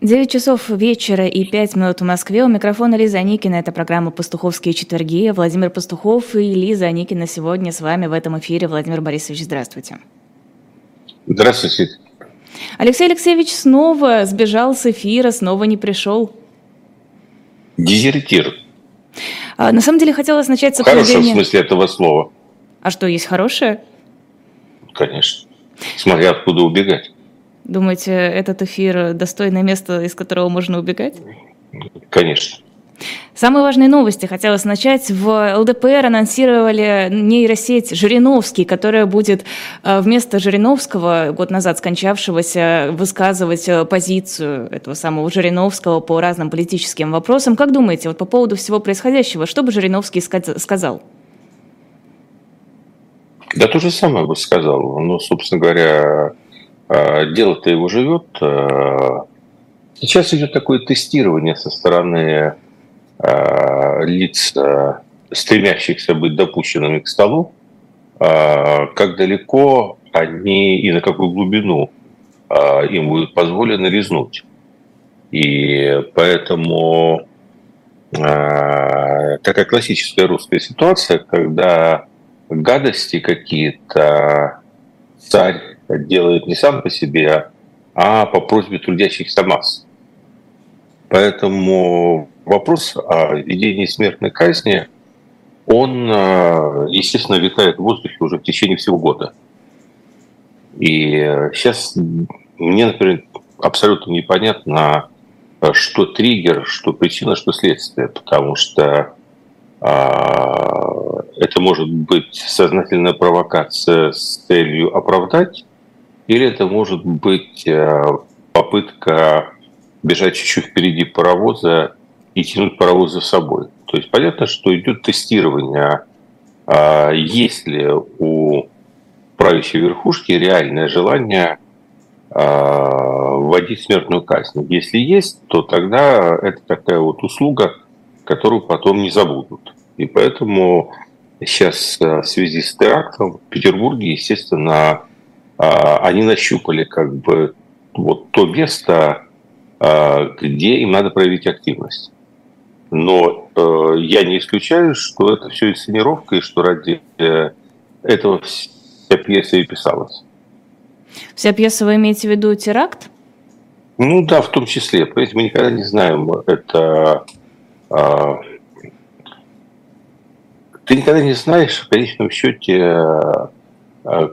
9 часов вечера и 5 минут в Москве. У микрофона Лиза Аникина. Это программа «Пастуховские четверги». Владимир Пастухов и Лиза Аникина сегодня с вами в этом эфире. Владимир Борисович, здравствуйте. Здравствуйте. Алексей Алексеевич снова сбежал с эфира, снова не пришел. Дезертир. А, на самом деле хотелось начать с обсуждения... В хорошем смысле этого слова. А что, есть хорошее? Конечно. Смотря откуда убегать. Думаете, этот эфир достойное место, из которого можно убегать? Конечно. Самые важные новости хотелось начать. В ЛДПР анонсировали нейросеть Жириновский, которая будет э, вместо Жириновского, год назад скончавшегося, высказывать э, позицию этого самого Жириновского по разным политическим вопросам. Как думаете, вот по поводу всего происходящего, что бы Жириновский сказал? Да то же самое бы сказал. Ну, собственно говоря, дело-то его живет. Сейчас идет такое тестирование со стороны Э, лиц, э, стремящихся быть допущенными к столу, э, как далеко они и на какую глубину им будет позволено резнуть. И поэтому такая классическая русская ситуация, когда гадости какие-то царь делает не сам по себе, а по просьбе трудящихся масс. Поэтому вопрос о введении смертной казни, он, э, естественно, витает в воздухе уже в течение всего года. И сейчас мне, например, абсолютно непонятно, что триггер, что причина, что следствие, потому что а, это может быть сознательная провокация с целью оправдать, или это может быть э, попытка бежать чуть-чуть впереди паровоза и тянуть паровоз за собой. То есть понятно, что идет тестирование, а есть ли у правящей верхушки реальное желание а, вводить смертную казнь. Если есть, то тогда это такая вот услуга, которую потом не забудут. И поэтому сейчас а, в связи с терактом в Петербурге, естественно, они нащупали как бы вот то место, где им надо проявить активность. Но э, я не исключаю, что это все инсценировка, и что ради э, этого вся пьеса и писалась. Вся пьеса вы имеете в виду теракт? Ну да, в том числе. Понимаете, мы никогда не знаем, это... Э, ты никогда не знаешь, в конечном счете, э,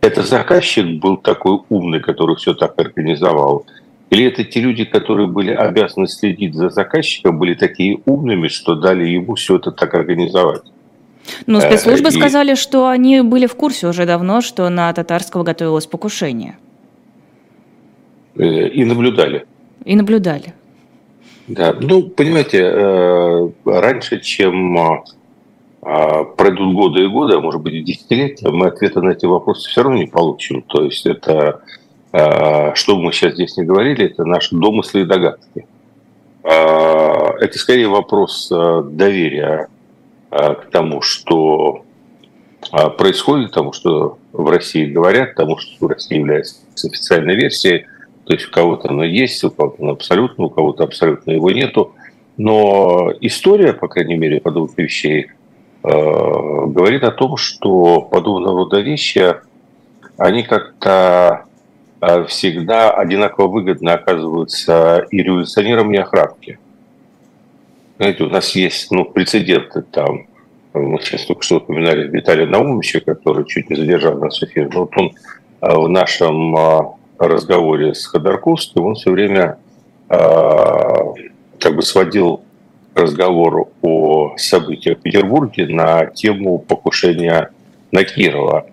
это заказчик был такой умный, который все так организовал, или это те люди, которые были обязаны следить за заказчиком, были такие умными, что дали ему все это так организовать? Ну, спецслужбы и... сказали, что они были в курсе уже давно, что на Татарского готовилось покушение. Э, и наблюдали. И наблюдали. Да, ну, понимаете, э, раньше, чем а, пройдут годы и годы, а может быть и десятилетия, мы ответа на эти вопросы все равно не получим. То есть это Э, что бы мы сейчас здесь не говорили, это наши домыслы и догадки. Э, это скорее вопрос доверия к тому, что происходит, тому, что в России говорят, тому, что в России является официальной версией. То есть у кого-то оно есть, у кого-то оно абсолютно, у кого-то абсолютно его нету. Но история, по крайней мере, подобных вещей говорит о том, что подобного рода вещи, они как-то Э, всегда одинаково выгодно оказываются и революционерам, и охранке. Знаете, у нас есть ну, прецеденты там. Мы сейчас только что упоминали Виталия Наумовича, который чуть не задержал нас в эфире. Вот он э, в нашем э, разговоре с Ходорковским, он все время как бы сводил разговор о событиях в Петербурге на тему покушения на Кирова.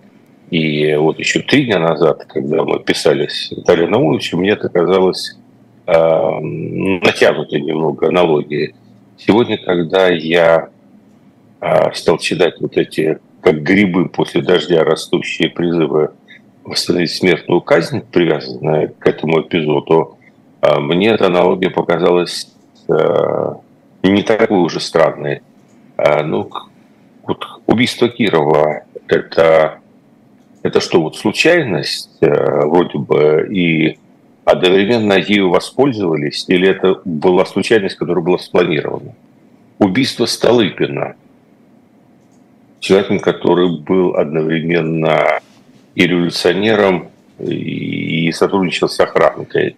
И вот еще три дня назад, когда мы писали с Виталием Наумовичем, мне это казалось э, натянутой немного аналогией. Сегодня, когда я э, стал читать вот эти, как грибы после дождя, растущие призывы восстановить смертную казнь, привязанные к этому эпизоду, э, мне эта аналогия показалась э, не такой уже странной. Э, ну, вот убийство Кирова – это это что, вот случайность э, вроде бы и одновременно ею воспользовались, или это была случайность, которая была спланирована? Убийство Столыпина, человеком, который был одновременно и революционером, и сотрудничал с охранкой.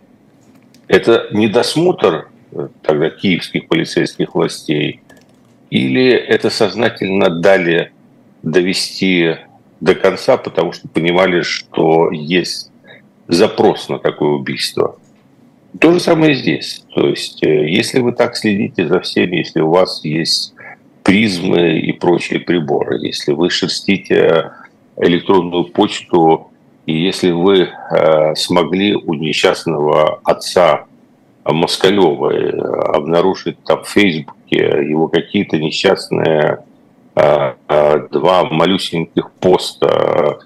Это недосмотр тогда киевских полицейских властей, или это сознательно дали довести до конца, потому что понимали, что есть запрос на такое убийство. То же самое здесь. То есть, э, если вы так следите за всеми, если у вас есть призмы и прочие приборы, если вы шерстите электронную почту, и если вы э, смогли у несчастного отца Москалева э, обнаружить там в Фейсбуке его какие-то несчастные э, э, два малюсеньких поста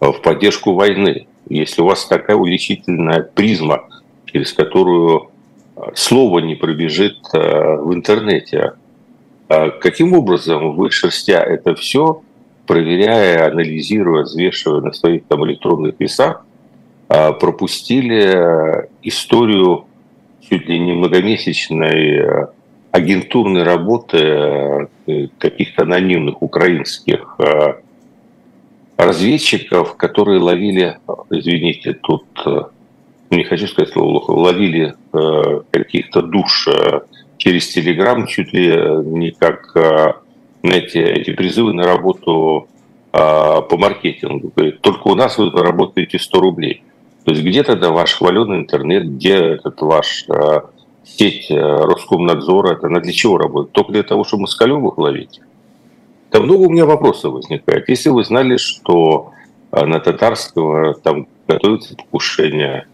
э, в поддержку войны, если у вас такая увеличительная призма, через которую э, слово не пробежит в интернете, каким образом вы, шерстя это все, проверяя, анализируя, взвешивая на своих там электронных весах, пропустили историю чуть ли не многомесячной агентурной работы каких-то анонимных украинских разведчиков, которые ловили, извините, тут э, не хочу сказать слово плохо, ловили э, каких-то душ э, через Телеграм, чуть ли не как знаете, эти призывы на работу по маркетингу. Только у нас вы заработаете 100 рублей. То есть где тогда ваш хваленый интернет, где этот ваш сеть Роскомнадзора, это она для чего работает? Только для того, чтобы москалевых ловить? Да много у меня вопросов возникает. Если вы знали, что а, на татарского там готовится покушение,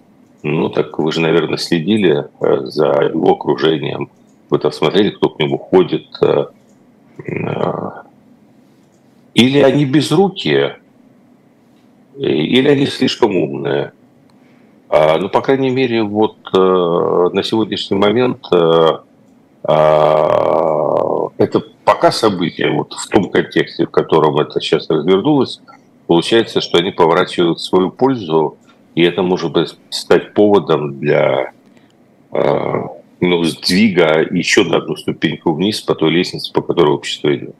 ну так вы же, наверное, следили а, за его окружением. Вы там смотрели, кто к нему ходит. А, или они безрукие, или они слишком умные. Ну, по крайней мере, вот на сегодняшний момент это пока события, вот в том контексте, в котором это сейчас развернулось, получается, что они поворачивают свою пользу, и это может быть стать поводом для э, ну, сдвига еще на одну ступеньку вниз по той лестнице, по которой общество идет.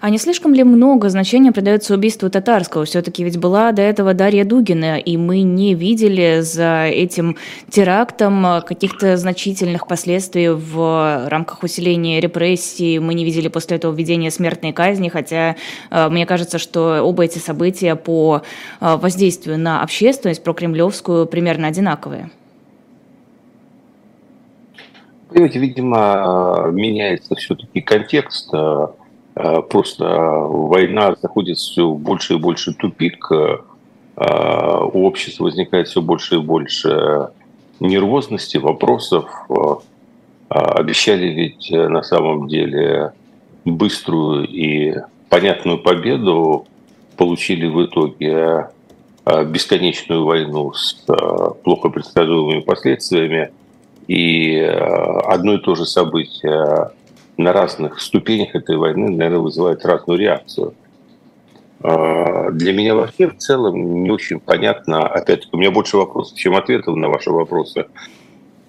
А не слишком ли много значения придается убийству Татарского? Все-таки ведь была до этого Дарья Дугина, и мы не видели за этим терактом каких-то значительных последствий в рамках усиления репрессий. Мы не видели после этого введения смертной казни, хотя э, мне кажется, что оба эти события по э, воздействию на общественность, про кремлевскую, примерно одинаковые. Понимаете, видимо, меняется все-таки контекст просто война заходит все больше и больше тупик, э, у общества возникает все больше и больше нервозности, вопросов. Э, обещали ведь на самом деле быструю и понятную победу, получили в итоге бесконечную войну с плохо предсказуемыми последствиями. И одно и то же событие на разных ступенях этой войны, наверное, вызывает разную реакцию. А, для меня вообще в целом не очень понятно, опять-таки, у меня больше вопросов, чем ответов на ваши вопросы.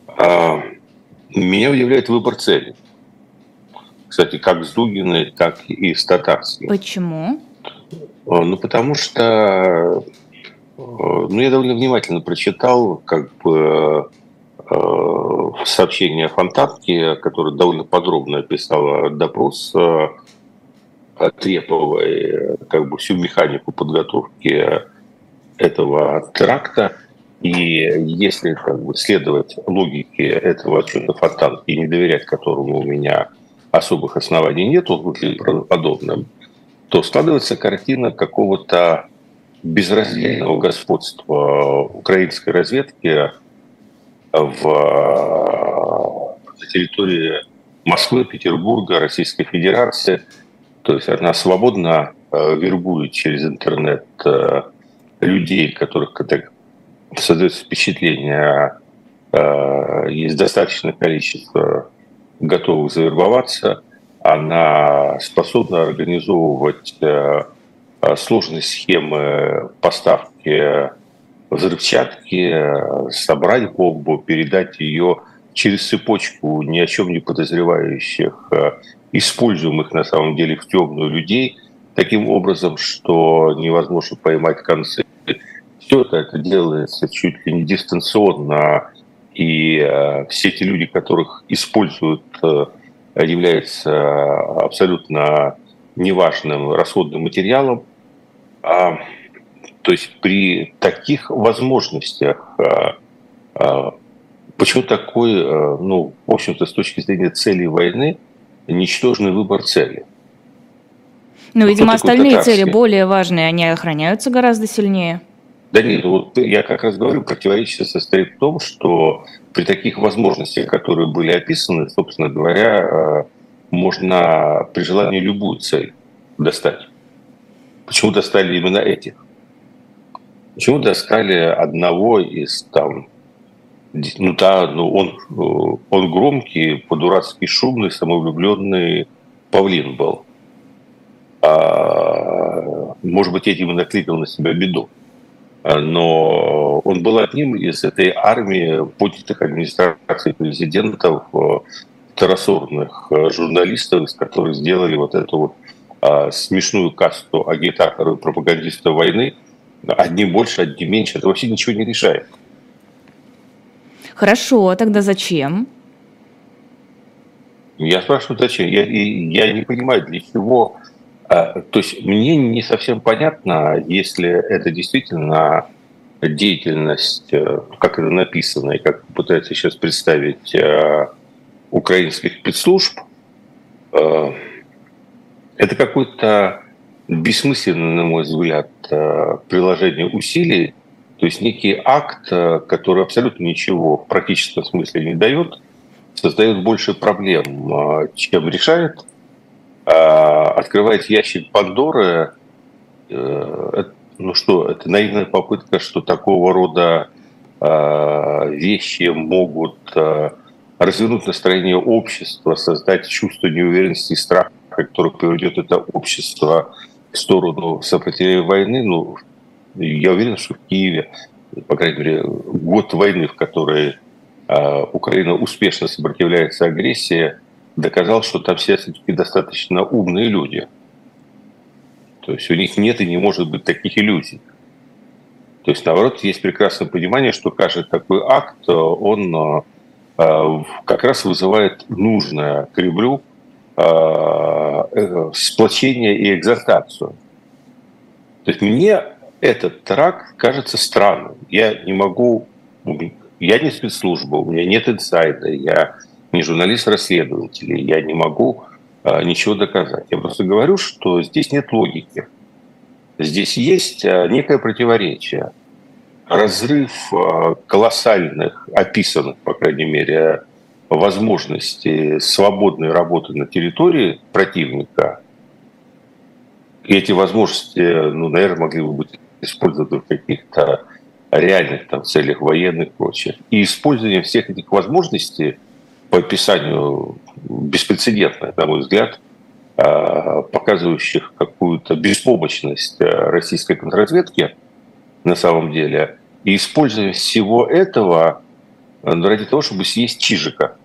А, меня удивляет выбор цели. Кстати, как с Дугиной, так и с Татарским. Почему? А, ну, потому что ну, я довольно внимательно прочитал как бы сообщение Фонтанки, которое довольно подробно описало допрос э, Треповой, как бы всю механику подготовки этого теракта. И если как бы, следовать логике этого отчета Фонтанки не доверять которому у меня особых оснований нет, он выглядит правдоподобным, то складывается картина какого-то безраздельного господства украинской разведки в, на территории Москвы, Петербурга, Российской Федерации. То есть она свободно э, вербует через интернет э, людей, которых создается впечатление, э, есть достаточное количество готовых завербоваться. Она способна организовывать сложные схемы поставки взрывчатки, собрать бомбу, передать ее через цепочку ни о чем не подозревающих, используемых на самом деле в темную людей, таким образом, что невозможно поймать концы. Все это, это делается чуть ли не дистанционно, и э, все эти люди, которых используют, э, являются абсолютно неважным расходным материалом. А, то есть при таких возможностях а, а, почему такой, а, ну, в общем-то, с точки зрения цели войны, ничтожный выбор цели? Ну, видимо, остальные цели более важные, они охраняются гораздо сильнее. Да нет, вот я как раз говорю, противоречие состоит в том, что при таких возможностях, которые были описаны, собственно говоря, можно при желании любую цель достать. Почему достали именно этих? Почему достали одного из там, ну да, ну он, он громкий, по-дурацки шумный, самовлюбленный павлин был. А, может быть, этим и накликал на себя беду. Но он был одним из этой армии поднятых администрации президентов второсортных э, журналистов, из которых сделали вот эту вот а, смешную касту агитаторов и пропагандистов войны, одни больше, одни меньше, это вообще ничего не решает. Хорошо, а тогда зачем? Я спрашиваю, зачем? Я, я не понимаю, для чего. А, то есть мне не совсем понятно, если это действительно деятельность, э, как это написано, и как пытается сейчас представить э, украинских спецслужб, э, это какой-то бессмысленный, на мой взгляд, э, приложение усилий, то есть некий акт, э, который абсолютно ничего в практическом смысле не дает, создает больше проблем, чем решает, открывает ящик Пандоры, ну что, это наивная попытка, что такого рода вещи могут развернуть настроение общества, создать чувство неуверенности и страха, которое приведет это общество сторону сопротивления войны. Ну, я уверен, что в Киеве, по крайней мере, год войны, в которой э, Украина успешно сопротивляется агрессии, доказал, что там все все-таки достаточно умные люди. То есть у них нет и не может быть таких иллюзий. То есть, наоборот, есть прекрасное понимание, что каждый такой акт, он Э, как раз вызывает нужное Кремлю э, э, сплочение и экзальтацию. То есть мне этот трак кажется странным. Я не могу, я не спецслужба, у меня нет инсайда, я не журналист-расследователь, я не могу ничего доказать. Я просто говорю, что здесь нет логики. Здесь есть некое противоречие разрыв колоссальных, описанных, по крайней мере, возможностей свободной работы на территории противника, и эти возможности, ну, наверное, могли бы быть использованы в каких-то реальных там, целях военных и прочее. И использование всех этих возможностей по описанию беспрецедентное, на мой взгляд, а, показывающих какую-то беспомощность а, российской контрразведки на самом деле, и используя всего этого э, ради того, чтобы съесть чижика.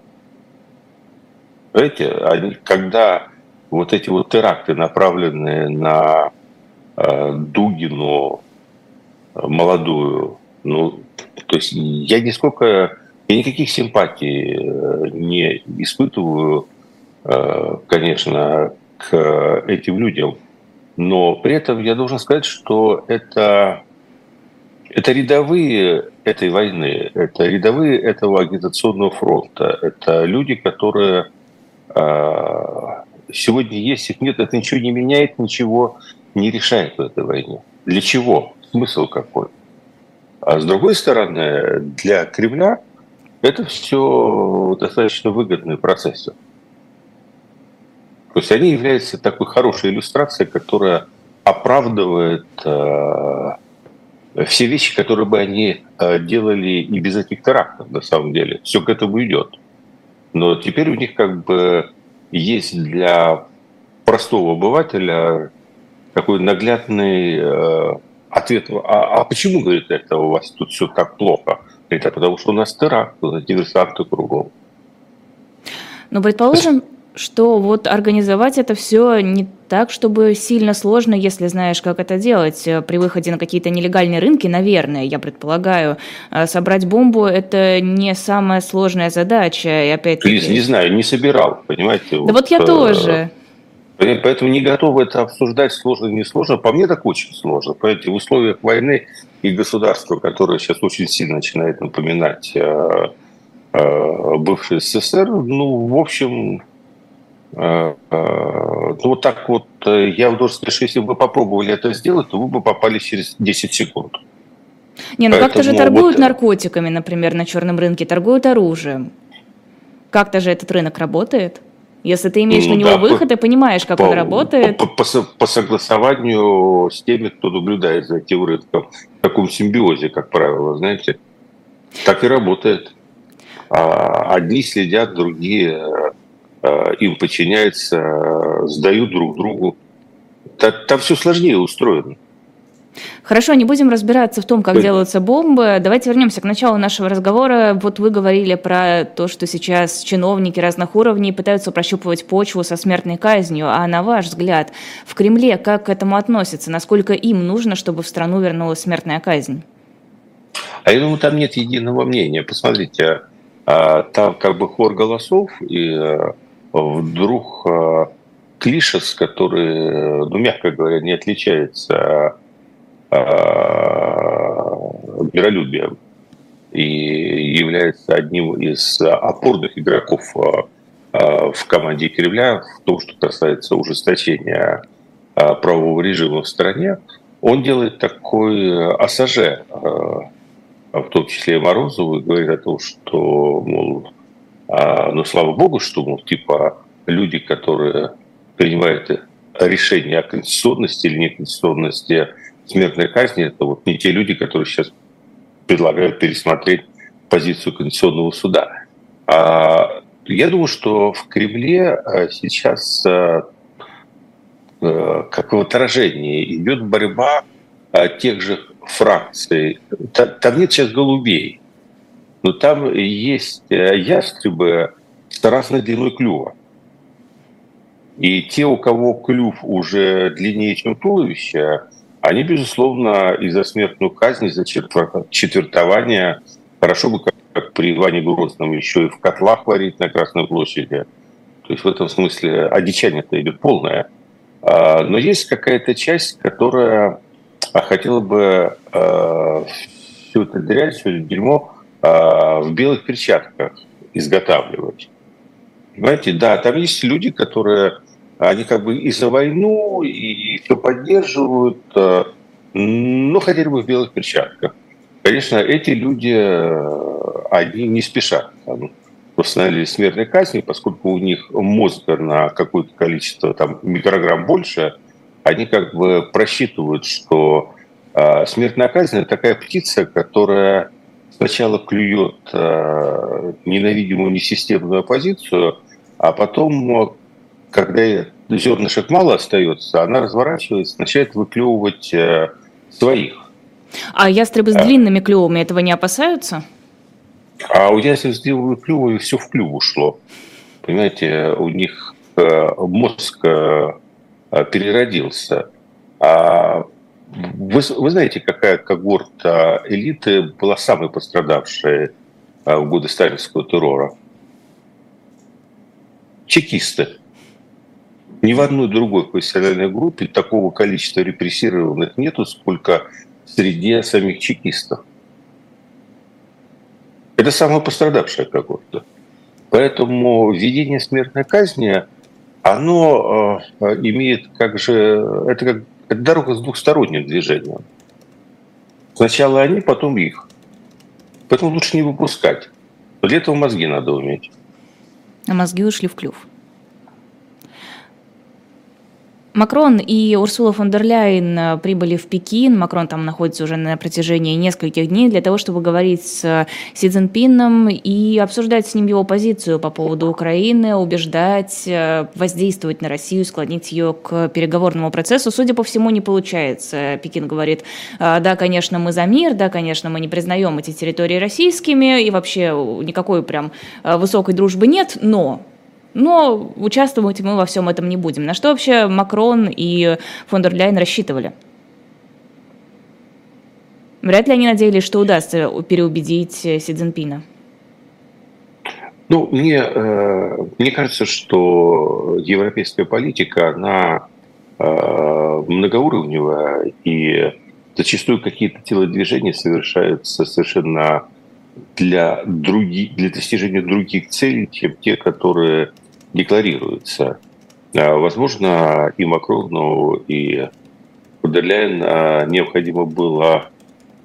Понимаете, они, когда вот эти вот теракты, направленные на э, Дугину э, молодую, ну, то есть я нисколько, я никаких симпатий э, не испытываю, э, конечно, к этим людям, но при этом я должен сказать, что это это рядовые этой войны, это рядовые этого агитационного фронта, это люди, которые э, сегодня есть, их нет, это ничего не меняет, ничего не решает в этой войне. Для чего? Смысл какой? А с другой стороны, для Кремля это все достаточно выгодные процессы. То есть они являются такой хорошей иллюстрацией, которая оправдывает э, все вещи, которые бы они э, делали и без этих терактов, на самом деле. Все к этому идет. Но теперь у них как бы есть для простого обывателя такой наглядный э, ответ, а, а почему, говорит, это у вас тут все так плохо? Говорит, а потому что у нас теракт, диверсанты кругом. Ну, предположим, что вот организовать это все не так, чтобы сильно сложно, если знаешь, как это делать. При выходе на какие-то нелегальные рынки, наверное, я предполагаю, э, собрать бомбу – это не самая сложная задача. И опять Лиз, не знаю, не собирал, понимаете? Да вот, вот я э, тоже. Поэтому не готов это обсуждать, сложно не сложно. По мне так очень сложно. Понимаете, в условиях войны и государства, которое сейчас очень сильно начинает напоминать э, бывший СССР, ну, в общем, Э, э, ну, вот так вот, э, я вам должен сказать, что если бы вы попробовали это сделать, то вы бы попали через 10 секунд. Не, ну как-то же торгуют вот... наркотиками, например, на черном рынке, торгуют оружием. Как-то же этот рынок работает. Если ты имеешь ну, на него да, выход и понимаешь, как по, он работает. По, по, по согласованию с теми, кто наблюдает за этим рынком, в таком симбиозе, как правило, знаете, так и работает. А, одни следят, другие Э, им подчиняются, э, сдают друг другу. Там, все сложнее устроено. Хорошо, не будем разбираться в том, как делаются бомбы. Давайте вернемся к началу нашего разговора. Вот вы говорили про то, что сейчас чиновники разных уровней пытаются прощупывать почву со смертной казнью. А на ваш взгляд, в Кремле как к этому относятся? Насколько им нужно, чтобы в страну вернулась смертная казнь? А я думаю, там нет единого мнения. Посмотрите, а, там как бы хор голосов, и э, вдруг э, Клишес, который, ну, мягко говоря, не отличается э, миролюбием и является одним из опорных игроков э, в команде Кремля в том, что касается ужесточения правового режима в стране, он делает такой АСЖ, в том числе и Морозову, и говорит о том, что, мол, но слава богу, что, мол, типа, люди, которые принимают решение о конституционности или неконституционности смертной казни, это вот не те люди, которые сейчас предлагают пересмотреть позицию Конституционного суда. А я думаю, что в Кремле а, сейчас а, как в отражении идет борьба тех же фракций. Там нет сейчас голубей но там есть э, ястребы с разной длиной клюва. И те, у кого клюв уже длиннее, чем туловище, они, безусловно, из-за смертную казнь, из-за четвертования, хорошо бы, как, при Иване Грозном, еще и в котлах варить на Красной площади. То есть в этом смысле одичание-то идет полное. А, но есть какая-то часть, которая хотела бы э, всю эту дрянь, все это дерьмо а, в белых перчатках изготавливать. Понимаете, да, там есть люди, которые, они как бы и за войну, и все поддерживают, а, но хотели бы в белых перчатках. Конечно, эти люди, они не спешат там, установили смертной казни, поскольку у них мозга на какое-то количество там, микрограмм больше, они как бы просчитывают, что э, смертная казнь – это такая птица, которая сначала клюет э, ненавидимую несистемную оппозицию, а потом, когда зернышек мало остается, она разворачивается, начинает выклевывать э, своих. А ястребы с а, длинными клювами этого не опасаются? А у ястребов с длинными клювами все в клюв ушло. Понимаете, у них э, мозг э, переродился. А вы, вы знаете, какая когорта элиты была самой пострадавшей а, в годы сталинского террора? Чекисты. Ни в одной другой профессиональной группе такого количества репрессированных нету, сколько среди самих чекистов. Это самая пострадавшая когорта. Поэтому введение смертной казни, оно э, имеет как же, это как это дорога с двухсторонним движением. Сначала они, потом их. Поэтому лучше не выпускать. Для этого мозги надо уметь. А мозги ушли в клюв. Макрон и Урсула фон дер Ляйен э, прибыли в Пекин. Макрон там находится уже на протяжении нескольких дней для того, чтобы говорить с Си Цзиньпином и обсуждать с ним его позицию по поводу Украины, убеждать, э, воздействовать на Россию, склонить ее к переговорному процессу. Судя по всему, не получается. Пекин говорит, «А, да, конечно, мы за мир, да, конечно, мы не признаем эти территории российскими, и вообще никакой прям э, высокой дружбы нет, но но участвовать мы во всем этом не будем. На что вообще Макрон и фон дер Ляйен рассчитывали? Вряд ли они надеялись, что удастся переубедить Си Цзиньпина. Ну, мне, э, мне кажется, что европейская политика, она э, многоуровневая, и зачастую какие-то телодвижения совершаются совершенно для, других, для достижения других целей, чем те, которые декларируется. А, возможно, и Макрону, и Фандерляйн необходимо было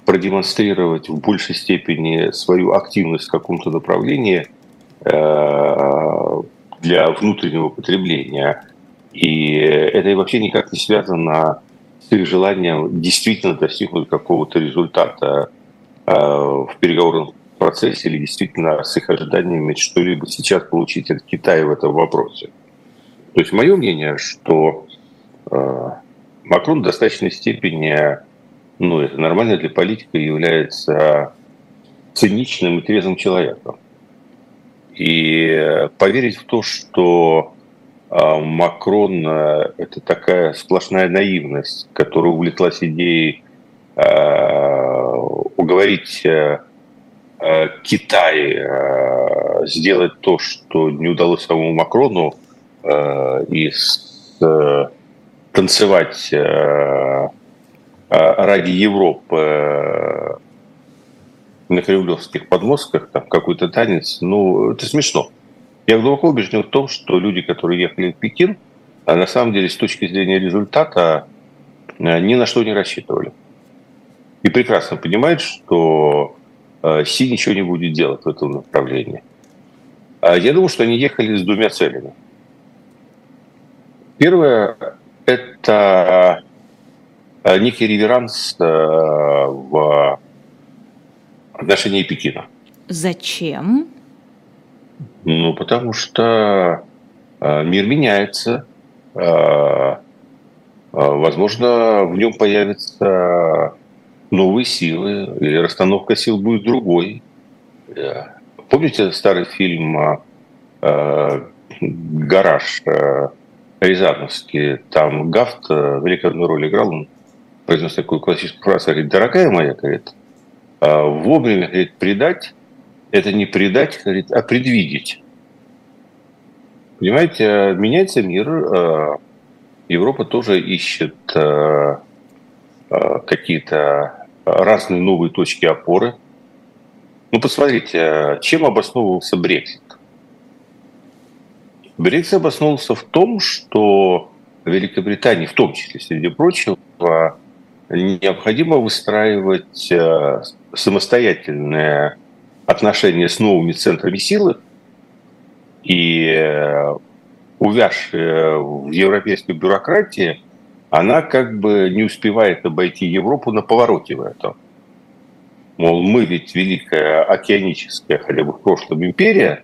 продемонстрировать в большей степени свою активность в каком-то направлении а, для внутреннего потребления. И это вообще никак не связано с их желанием действительно достигнуть какого-то результата а, в переговорном процессе или действительно с их ожиданиями что-либо сейчас получить от Китая в этом вопросе. То есть мое мнение, что э, Макрон в достаточной степени, ну, это нормально для политика, является циничным и трезвым человеком. И поверить в то, что э, Макрон э, – это такая сплошная наивность, которая увлеклась идеей э, уговорить э, Китай э, сделать то, что не удалось самому Макрону, э, и танцевать ради Европы на кремлевских подмостках, там какой-то танец, ну, это смешно. Я глубоко убежден в том, что люди, которые ехали в Пекин, а на самом деле с точки зрения результата ни на что не рассчитывали. И прекрасно понимают, что Э, Си ничего не будет делать в этом направлении. А я думаю, что они ехали с двумя целями. Первое – это э, некий реверанс э, в отношении Пекина. Зачем? Ну, потому что мир меняется. Возможно, в нем появится новые силы, или расстановка сил будет другой. Э, помните старый фильм э, «Гараж» э, Рязановский? Там Гафт великолепную роль играл, он произнес такую классическую фразу, говорит, дорогая моя, говорит, вовремя, говорит, предать, это не предать, говорит, а предвидеть. Понимаете, меняется мир, Европа тоже ищет какие-то разные новые точки опоры. Ну, посмотрите, чем обосновывался Брексит? Брексит обосновывался в том, что Великобритании, в том числе, среди прочего, необходимо выстраивать э, самостоятельные отношения с новыми центрами силы и э, увязшие в европейской бюрократии – она как бы не успевает обойти Европу на повороте в этом. Мол, мы ведь великая океаническая, хотя бы в прошлом империя,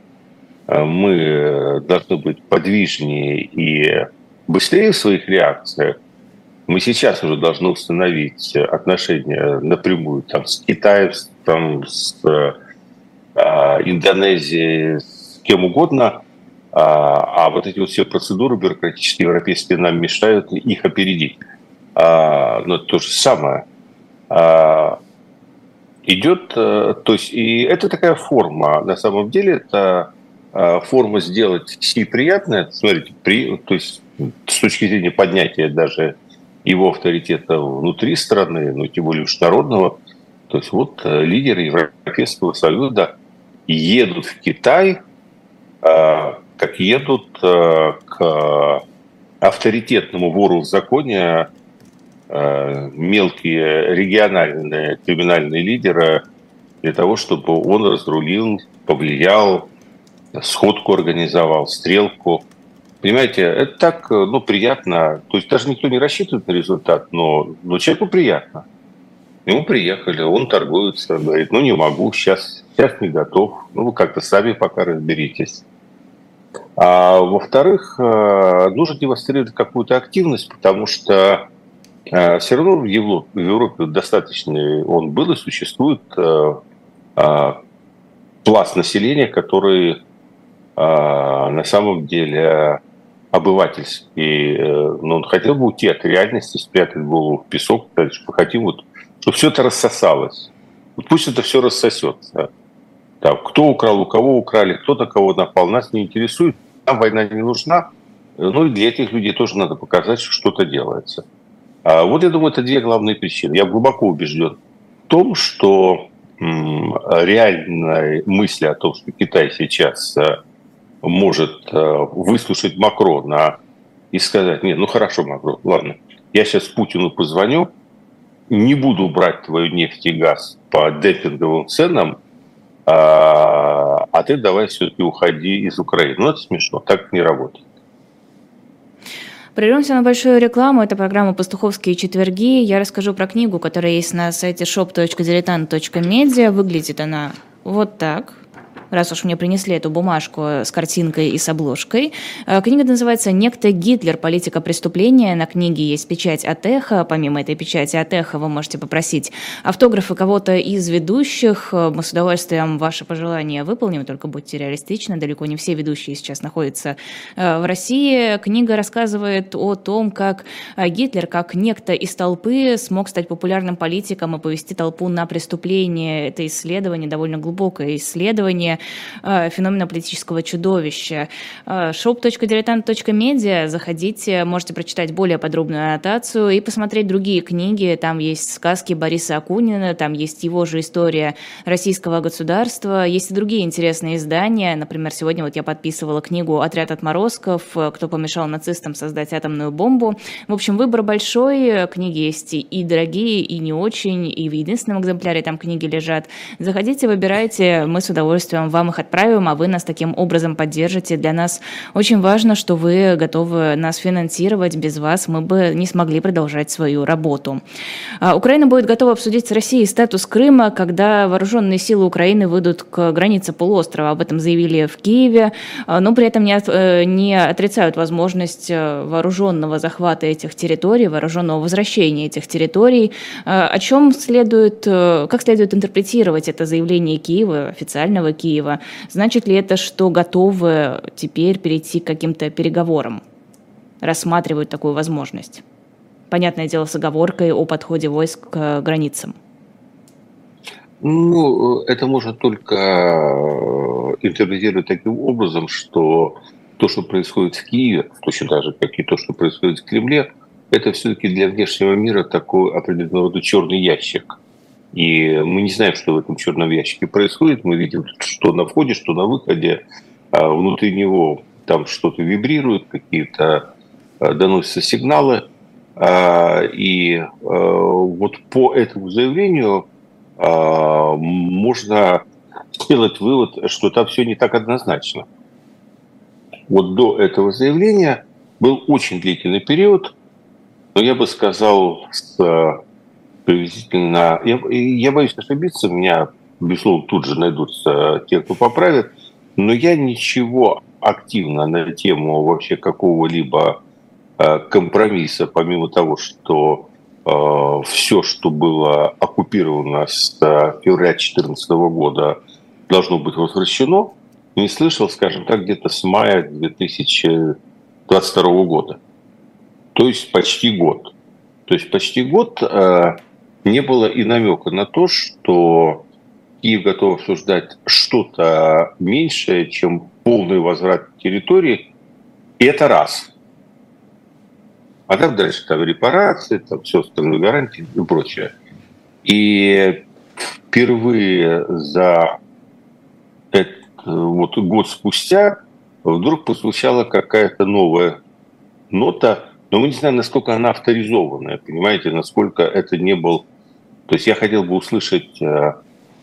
а мы должны быть подвижнее и быстрее в своих реакциях. Мы сейчас уже должны установить отношения напрямую там, с Китаем, там, с э, Индонезией, с кем угодно – а, а вот эти вот все процедуры бюрократические европейские нам мешают их опередить. А, но то же самое. А, идет, э, то есть, и это такая форма, на самом деле, это форма сделать Си приятное, смотрите, при, то есть с точки зрения поднятия даже его авторитета внутри страны, ну, тем более международного, то есть вот э, лидеры Европейского Союза едут в Китай, как едут э, к авторитетному вору в законе э, мелкие региональные криминальные лидеры для того, чтобы он разрулил, повлиял, сходку организовал, стрелку. Понимаете, это так, ну, приятно. То есть даже никто не рассчитывает на результат, но, но человеку приятно. Ему приехали, он торгуется, говорит, ну, не могу, сейчас, сейчас не готов. Ну, вы как-то сами пока разберитесь. А во-вторых, э, нужно демонстрировать какую-то активность, потому что э, все равно в Европе, в Европе достаточно он был и существует э, пласт населения, который на самом деле обывательский, но он хотел бы уйти от реальности, спрятать голову в песок, сказать, что хотим, вот, чтобы все это рассосалось. Вот пусть это все рассосется. Там, кто украл, у кого украли, кто на кого напал, нас не интересует. Нам война не нужна. Ну и для этих людей тоже надо показать, что что-то делается. А вот я думаю, это две главные причины. Я глубоко убежден в том, что реальной мысли о том, что Китай сейчас э, может э, выслушать Макрона и сказать, нет, ну хорошо, Макрон, ладно, я сейчас Путину позвоню, не буду брать твою нефть и газ по демпинговым ценам, а, а ты давай все-таки уходи из Украины. Ну, это смешно, так не работает. Прервемся на большую рекламу. Это программа «Пастуховские четверги». Я расскажу про книгу, которая есть на сайте shop.diletant.media. Выглядит она вот так раз уж мне принесли эту бумажку с картинкой и с обложкой. Э, книга называется «Некто Гитлер. Политика преступления». На книге есть печать от Эхо. Помимо этой печати от Эхо вы можете попросить автографы кого-то из ведущих. Э, мы с удовольствием ваши пожелания выполним, только будьте реалистичны. Далеко не все ведущие сейчас находятся э, в России. Книга рассказывает о том, как Гитлер, как некто из толпы, смог стать популярным политиком и повести толпу на преступление. Это исследование, довольно глубокое исследование э, феномена политического чудовища. Э, shop.diletant.media, заходите, можете прочитать более подробную аннотацию и посмотреть другие книги. Там есть сказки Бориса Акунина, там есть его же история российского государства, есть и другие интересные издания. Например, сегодня вот я подписывала книгу «Отряд отморозков. Кто помешал нацистам создать атомную бомбу». В общем, выбор большой, книги есть и дорогие, и не очень, и в единственном экземпляре там книги лежат. Заходите, выбирайте, мы с удовольствием вам их отправим, а вы нас таким образом поддержите. Для нас очень важно, что вы готовы нас финансировать. Без вас мы бы не смогли продолжать свою работу. А, Украина будет готова обсудить с Россией статус Крыма, когда вооруженные силы Украины выйдут к границе полуострова. Об этом заявили в Киеве, а, но при этом не, э, отрицают возможность э, вооруженного захвата этих территорий, вооруженного возвращения этих территорий. А, о чем следует, э, как следует интерпретировать это заявление Киева, официального Киева, Киева. Значит ли это, что готовы теперь перейти к каким-то переговорам? Рассматривают такую возможность? Понятное дело, с оговоркой о подходе войск к границам. Ну, это можно только э, интерпретировать таким образом, что то, что происходит в Киеве, точно так же, как и то, что происходит в Кремле, это все-таки для внешнего мира такой определенного рода черный ящик. И мы не знаем, что в этом черном ящике происходит. Мы видим, что на входе, что на выходе. А внутри него там что-то вибрирует, какие-то а, доносятся сигналы. А, и а, вот по этому заявлению можно сделать вывод, что там все не так однозначно. Вот до этого заявления был очень длительный период, но я бы сказал, с приблизительно... Я, я боюсь ошибиться, меня, безусловно, тут же найдутся те, кто поправит, но я ничего активно на тему вообще какого-либо э, компромисса, помимо того, что э, все, что было оккупировано с э, февраля 2014 года, должно быть возвращено, не слышал, скажем так, где-то с мая 2022 года. То есть почти год. То есть почти год не было и намека на то, что Киев готов обсуждать что-то меньшее, чем полный возврат территории. И это раз. А там дальше там репарации, там все остальное, гарантии и прочее. И впервые за это, вот год спустя вдруг прозвучала какая-то новая нота, но мы не знаем, насколько она авторизованная, понимаете, насколько это не был то есть я хотел бы услышать э,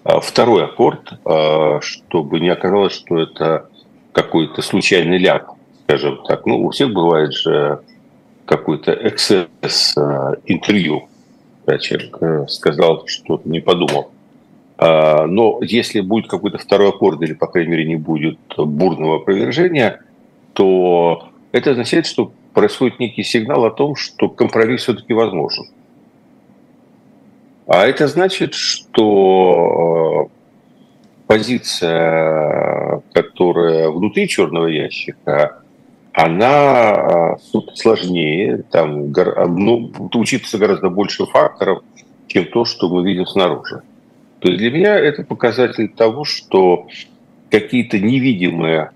э, второй аккорд, э, чтобы не оказалось, что это какой-то случайный ляг скажем так. Ну, у всех бывает же какой-то эксцесс интервью. Да, человек сказал что-то, не подумал. А, но если будет какой-то второй аккорд, или, по крайней мере, не будет бурного опровержения, то это означает, что происходит некий сигнал о том, что компромисс все-таки возможен. А это значит, что э, позиция, которая внутри черного ящика, она э, сложнее, там ну, учитывается гораздо больше факторов, чем то, что мы видим снаружи. То есть для меня это показатель того, что какие-то невидимые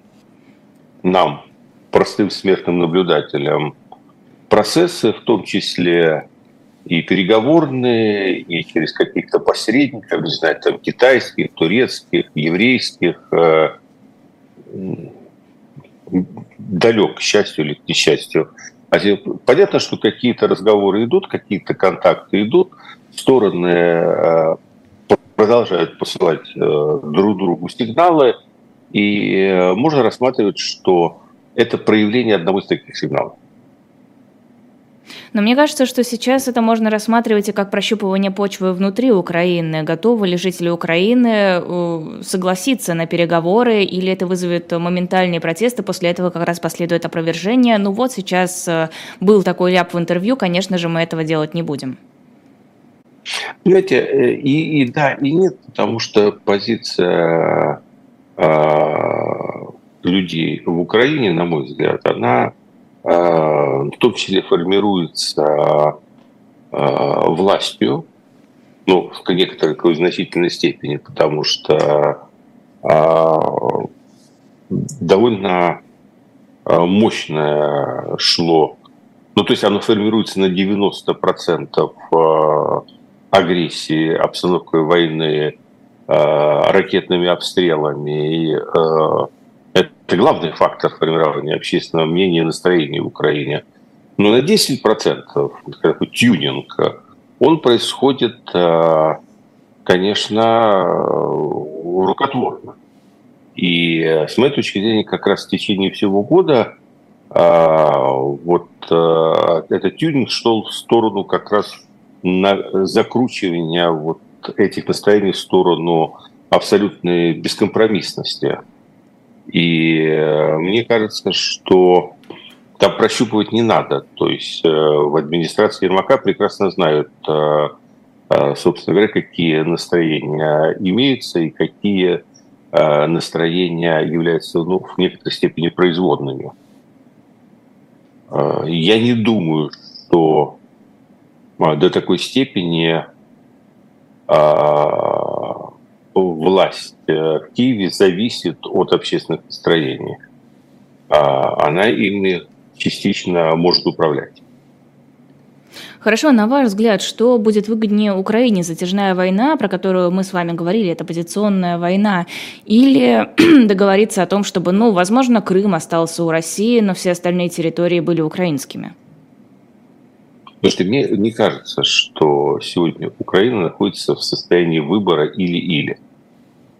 нам, простым смертным наблюдателям, процессы, в том числе и переговорные, и через каких-то посредников, не знаю, там китайских, турецких, еврейских, э, далек, к счастью или к несчастью. А понятно, что какие-то разговоры идут, какие-то контакты идут, стороны э, продолжают посылать э, друг другу сигналы, и можно рассматривать, что это проявление одного из таких сигналов. Но мне кажется, что сейчас это можно рассматривать и как прощупывание почвы внутри Украины. Готовы ли жители Украины э, согласиться на переговоры, или это вызовет моментальные протесты, после этого как раз последует опровержение. Ну вот сейчас был такой ляп в интервью, конечно же, мы этого делать не будем. Понимаете, э, и, и да, и нет, потому что позиция э, людей в Украине, на мой взгляд, она э, в том числе формируется э, властью, ну, в некоторой такой значительной степени, потому что э, довольно мощное шло, ну, то есть оно формируется на 90% агрессии, обстановкой войны, э, ракетными обстрелами. И, э, это главный фактор формирования общественного мнения и настроения в Украине. Но на 10% такой тюнинг, он происходит, э, конечно, рукотворно. И с моей точки зрения, как раз в течение всего года вот этот тюнинг шел в сторону как раз на закручивание вот этих настроений в сторону абсолютной бескомпромиссности. И э, мне кажется, что там прощупывать не надо. То есть э, в администрации Ермака прекрасно знают, э, собственно говоря, какие настроения имеются и какие настроения являются ну, в некоторой степени производными. Я не думаю, что до такой степени власть э, в Киеве зависит от общественных настроений. А, она ими частично может управлять. Хорошо, на ваш взгляд, что будет выгоднее Украине? Затяжная война, про которую мы с вами говорили, это позиционная война, или договориться о том, чтобы, ну, возможно, Крым остался у России, но все остальные территории были украинскими? Потому что мне не кажется, что сегодня Украина находится в состоянии выбора или-или.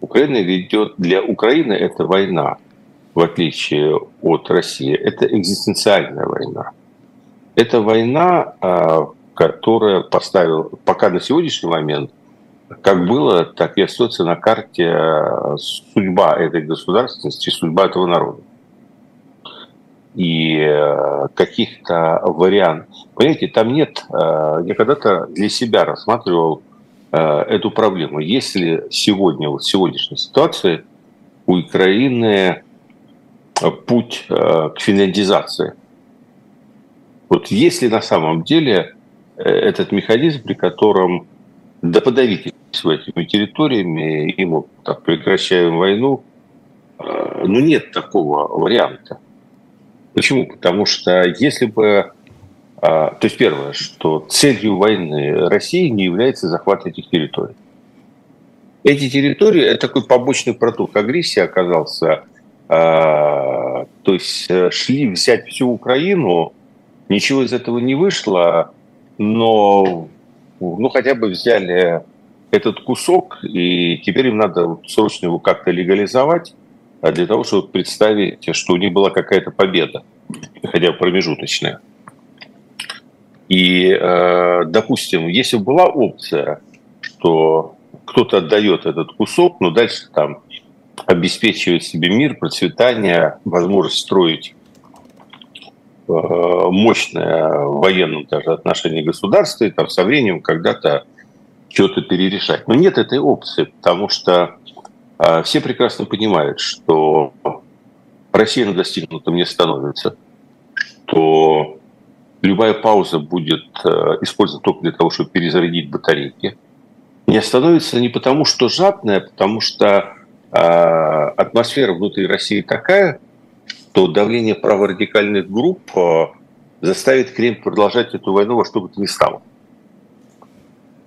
Украина ведет... Для Украины это война, в отличие от России. Это экзистенциальная война. Это война, а, которая поставила, пока на сегодняшний момент, как было, так и остается на карте а, судьба этой государственности, судьба этого народа и э, каких-то вариантов. Понимаете, там нет... Я когда-то для себя рассматривал эту проблему. Если сегодня, вот в сегодняшней ситуации у Украины путь к финляндизации, вот если на самом деле этот механизм, при котором до подавительства этими территориями, и мы так, прекращаем войну, ну нет такого варианта. Почему? Потому что если бы... А, то есть первое, что целью войны России не является захват этих территорий. Эти территории – это такой побочный продукт агрессии оказался. А, то есть э, шли взять всю Украину, ничего из этого не вышло, но ну, хотя бы взяли этот кусок, и теперь им надо срочно его как-то легализовать. а для того, чтобы представить, что у них была какая-то победа, хотя бы промежуточная. И, э, допустим, если бы была опция, что кто-то отдает этот кусок, но дальше там обеспечивает себе мир, процветание, возможность строить э, мощное в военном даже отношении государства и там со временем когда-то что-то перерешать. Но нет этой опции, потому что э, все прекрасно понимают, что Россия на достигнутом не становится, что любая пауза будет э, использована только для того, чтобы перезарядить батарейки. Не остановится не потому, что жадная, а потому что э, атмосфера внутри России такая, что давление праворадикальных групп э, заставит Кремль продолжать эту войну во что бы то ни стало.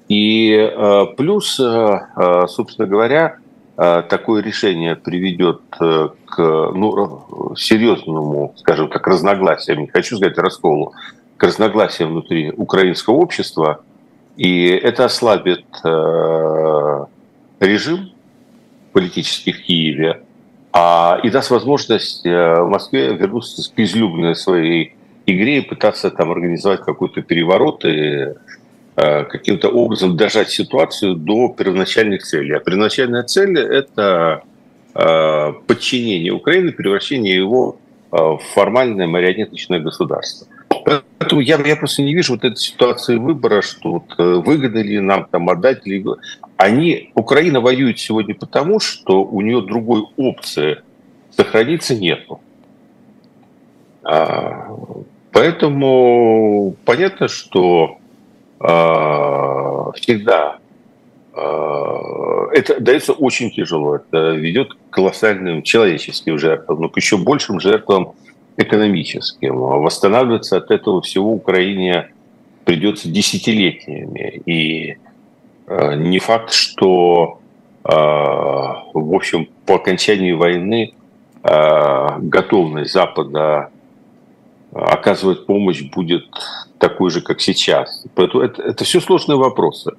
И плюс, собственно говоря, такое решение приведет к ну, серьезному, скажем так, разногласиям, не хочу сказать расколу, к разногласиям внутри украинского общества, и это ослабит э, режим политический в Киеве, а, и даст возможность э, Москве вернуться к излюбленной своей игре и пытаться там организовать какой-то переворот и э, каким-то образом дожать ситуацию до первоначальных целей. А первоначальная цель – это подчинение Украины, превращение его в формальное марионеточное государство. Поэтому я, я просто не вижу вот этой ситуации выбора, что вот э, выгодно ли нам там отдать ли... Они, Украина воюет сегодня потому, что у нее другой опции сохраниться нету. А, поэтому понятно, что а, всегда а, это дается очень тяжело. Это ведет к колоссальным человеческим жертвам, но к еще большим жертвам экономическим. Восстанавливаться от этого всего Украине придется десятилетиями. И э, не факт, что, э, в общем, по окончании войны э, готовность Запада оказывать помощь будет такой же, как сейчас. Поэтому это, это все сложные вопросы.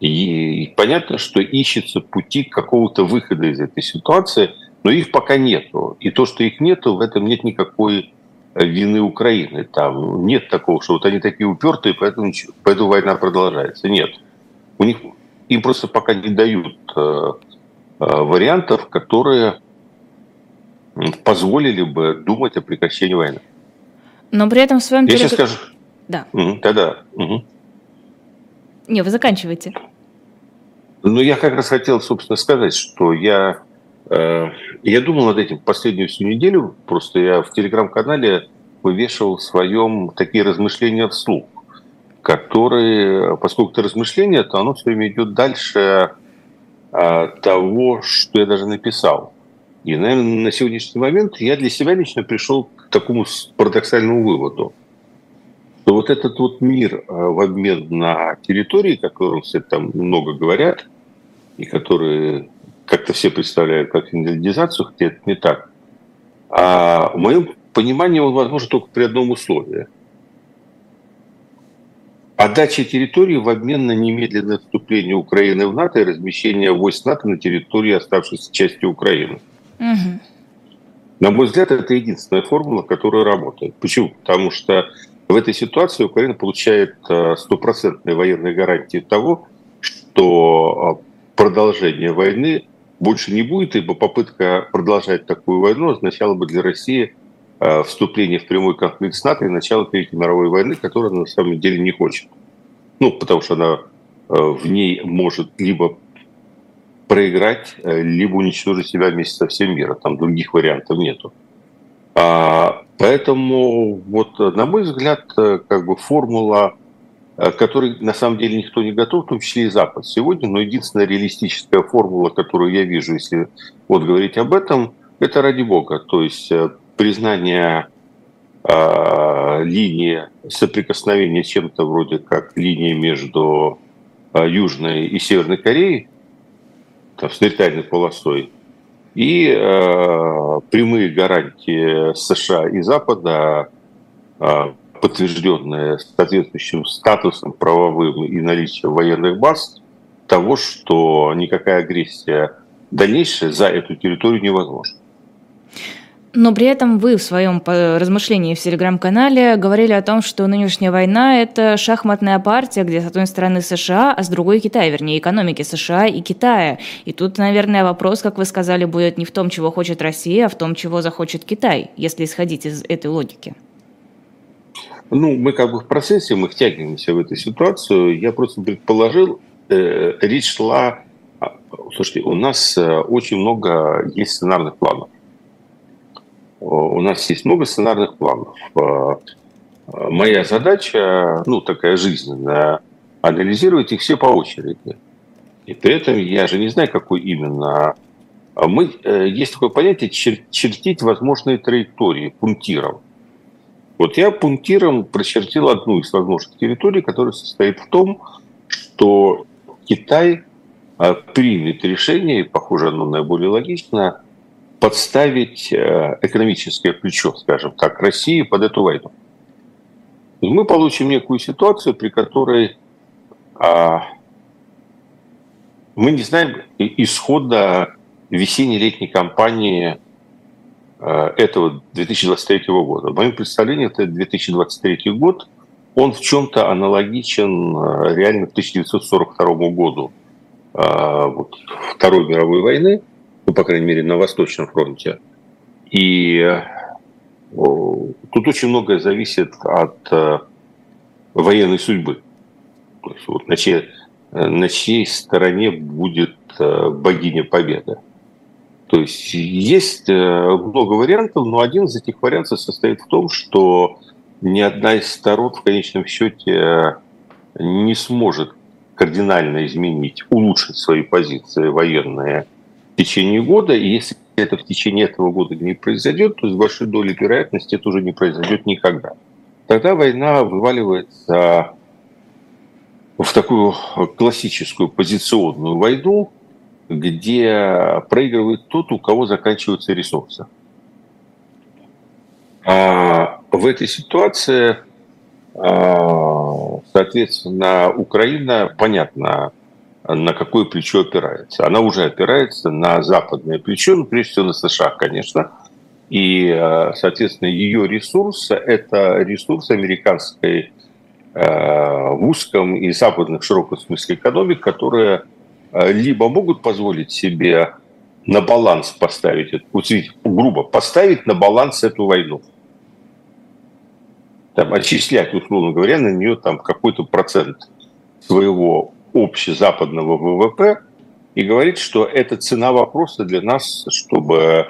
И понятно, что ищется пути какого-то выхода из этой ситуации – но их пока нету. И то, что их нету, в этом нет никакой э, вины Украины. Там нет такого, что вот они такие упертые, поэтому, поэтому война продолжается. Нет. У них, им просто пока не дают э, э, вариантов, которые позволили бы думать о прекращении войны. Но при этом в своем... Я сейчас скажу. Да. Да-да. Угу. Не, вы заканчиваете. Ну, я как раз хотел, собственно, сказать, что я я думал над этим последнюю всю неделю. Просто я в телеграм-канале вывешивал в своем такие размышления вслух, которые, поскольку это размышление, то оно все время идет дальше э, того, что я даже написал. И, наверное, на сегодняшний момент я для себя лично пришел к такому парадоксальному выводу, что вот этот вот мир э, в обмен на территории, о котором все там много говорят, и которые как-то все представляют как инвалидизацию, хотя это не так. А в моем понимании он возможен только при одном условии. Отдача территории в обмен на немедленное вступление Украины в НАТО и размещение войск НАТО на территории оставшейся части Украины. Угу. На мой взгляд, это единственная формула, которая работает. Почему? Потому что в этой ситуации Украина получает э, стопроцентные военные гарантии того, что э, продолжение войны больше не будет, ибо попытка продолжать такую войну означала бы для России э, вступление в прямой конфликт с НАТО и начало Третьей мировой войны, которую она на самом деле не хочет. Ну, потому что она э, в ней может либо проиграть, э, либо уничтожить себя вместе со всем миром. Там других вариантов нету. А, поэтому, вот, на мой взгляд, как бы формула Э, который на самом деле никто не готов, в том числе и Запад сегодня, но единственная реалистическая формула, которую я вижу, если вот говорить об этом, это ради бога, то есть э, признание э, линии соприкосновения с чем-то вроде как линии между э, Южной и Северной Кореей, там, с нейтральной полосой, и э, прямые гарантии США и Запада э, подтвержденное соответствующим статусом правовым и наличием военных баз того, что никакая агрессия дальнейшая за эту территорию невозможна. Но при этом вы в своем размышлении в телеграм-канале говорили о том, что нынешняя война – это шахматная партия, где с одной стороны США, а с другой Китай, вернее, экономики США и Китая. И тут, наверное, вопрос, как вы сказали, будет не в том, чего хочет Россия, а в том, чего захочет Китай, если исходить из этой логики. Ну, мы как бы в процессе, мы втягиваемся в эту ситуацию. Я просто предположил, э, речь шла... Слушайте, у нас э, очень много есть сценарных планов у нас есть много сценарных планов. Э, моя задача, ну, такая жизненная, анализировать их все по очереди. И при этом я же не знаю, какой именно. Мы, э, есть такое понятие чертить возможные траектории пунктиром. Вот я пунктиром прочертил одну из возможных территорий, которая состоит в том, что Китай э, примет решение, похоже, оно наиболее логично, подставить э, экономическое плечо, скажем так, России под эту войну. мы получим некую ситуацию, при которой а, мы не знаем исхода весенне-летней кампании а, этого 2023 года. В моем представлении это 2023 год, он в чем-то аналогичен а, реально 1942 году а, вот, Второй мировой войны, ну, по крайней мере, на Восточном фронте. И тут очень многое зависит от э, военной судьбы. То есть вот на, чьей, на чьей стороне будет э, богиня победы. То есть есть э, много вариантов, но один из этих вариантов состоит в том, что ни одна из сторон в конечном счете не сможет кардинально изменить, улучшить свои позиции военные – течение года, и если это в течение этого года не произойдет, то с большой долей вероятности это уже не произойдет никогда. Тогда война вываливается в такую классическую позиционную войну, где проигрывает тот, у кого заканчиваются ресурсы. А в этой ситуации, а, соответственно, Украина, понятно, на какое плечо опирается. Она уже опирается на западное плечо, ну, прежде всего на США, конечно. И, э, соответственно, ее ресурс – это ресурс американской э, в узком и западных широком смысле экономик, которые э, либо могут позволить себе на баланс поставить, вот, грубо, поставить на баланс эту войну. Там, отчислять, условно говоря, на нее там какой-то процент своего общезападного ВВП и говорит, что это цена вопроса для нас, чтобы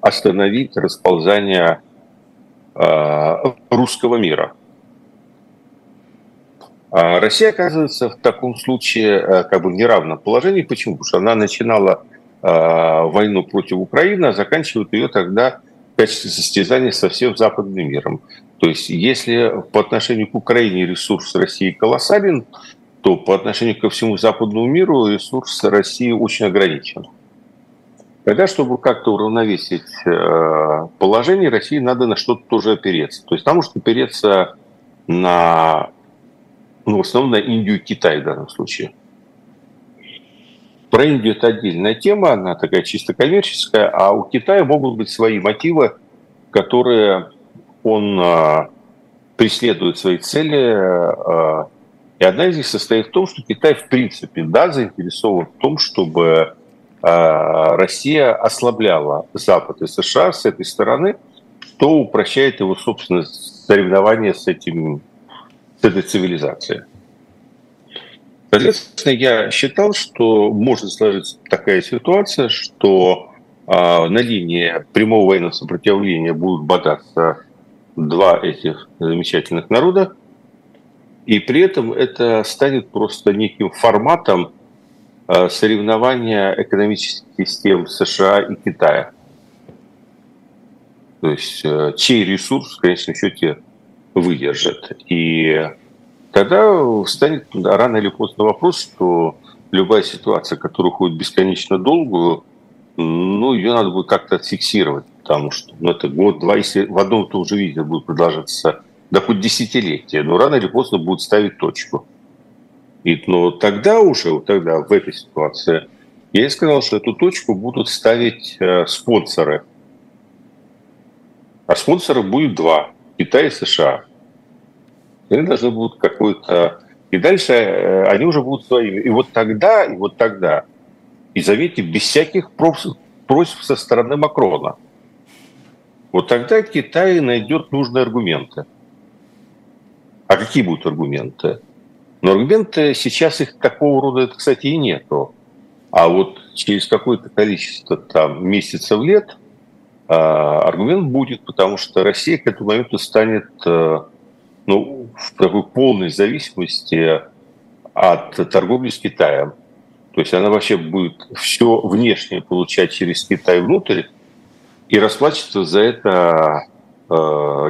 остановить расползание э, русского мира. А Россия оказывается в таком случае э, как бы в неравном положении. Почему? Потому что она начинала э, войну против Украины, а заканчивает ее тогда в качестве состязания со всем западным миром. То есть если по отношению к Украине ресурс России колоссален, то по отношению ко всему западному миру ресурс России очень ограничен. Тогда, чтобы как-то уравновесить э, положение, России надо на что-то тоже опереться. То есть там может опереться на, ну, в основном на Индию и Китай в данном случае. Про Индию это отдельная тема, она такая чисто коммерческая, а у Китая могут быть свои мотивы, которые он э, преследует свои цели, э, и одна из них состоит в том, что Китай в принципе да, заинтересован в том, чтобы а, Россия ослабляла Запад и США с этой стороны, что упрощает его, собственно, соревнование с, этим, этой цивилизацией. Соответственно, я считал, что может сложиться такая ситуация, что э, на линии прямого военного сопротивления будут бодаться два этих замечательных народа, и при этом это станет просто неким форматом э, соревнования экономических систем США и Китая. То есть э, чей ресурс в конечном счете выдержит. И тогда станет рано или поздно вопрос, что любая ситуация, которая уходит бесконечно долгую, ну, ее надо будет как-то отфиксировать, потому что ну, это год-два, если в одном и том же виде будет продолжаться да хоть десятилетия, но рано или поздно будут ставить точку. И, но тогда уже, вот тогда, в этой ситуации, я и сказал, что эту точку будут ставить э, спонсоры. А спонсоров будет два – Китай и США. Они должны будут какой-то... И дальше э, они уже будут своими. И вот тогда, и вот тогда, и заметьте, без всяких просьб, со стороны Макрона, вот тогда Китай найдет нужные аргументы. А какие будут аргументы? Но аргументы сейчас их такого рода, кстати, и нету. А вот через какое-то количество там месяцев лет аргумент будет, потому что Россия к этому моменту станет э, ну, в такой полной зависимости от торговли с Китаем. То есть она вообще будет все внешнее получать через Китай внутрь и расплачиваться за это э,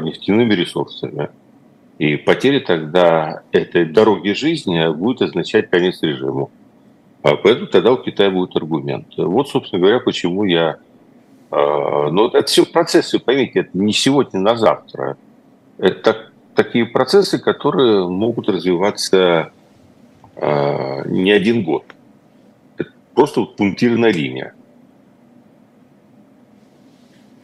нефтяными ресурсами. И потеря тогда этой дороги жизни будет означать конец режиму. А поэтому тогда у Китая будет аргумент. Вот, собственно говоря, почему я... Э, ну, это все процессы, поймите, это не сегодня, на завтра. Это такие процессы, которые могут развиваться э, не один год. Это просто пунктирная линия.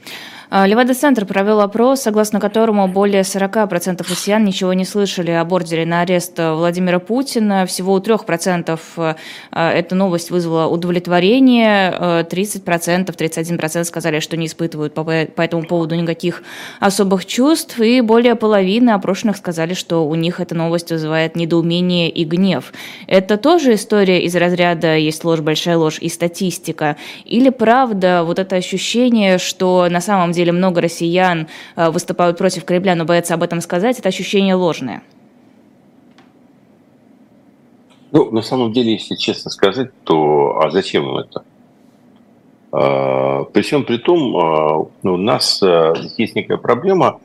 А, Левада-центр провел опрос, согласно которому более 40% россиян ничего не слышали о бордере на арест Владимира Путина. Всего у 3% э, эта новость вызвала удовлетворение. 30%, 31% сказали, что не испытывают по этому поводу никаких особых чувств. И более половины опрошенных сказали, что у них эта новость вызывает недоумение и гнев. Это тоже история из разряда «есть ложь, большая ложь» и статистика? Или правда вот это ощущение, что на самом деле деле много россиян э, выступают против Кремля, но боятся об этом сказать, это ощущение ложное? Ну, на самом деле, если честно сказать, то а зачем им это? А, при всем при том, а, ну, у нас а, есть некая проблема,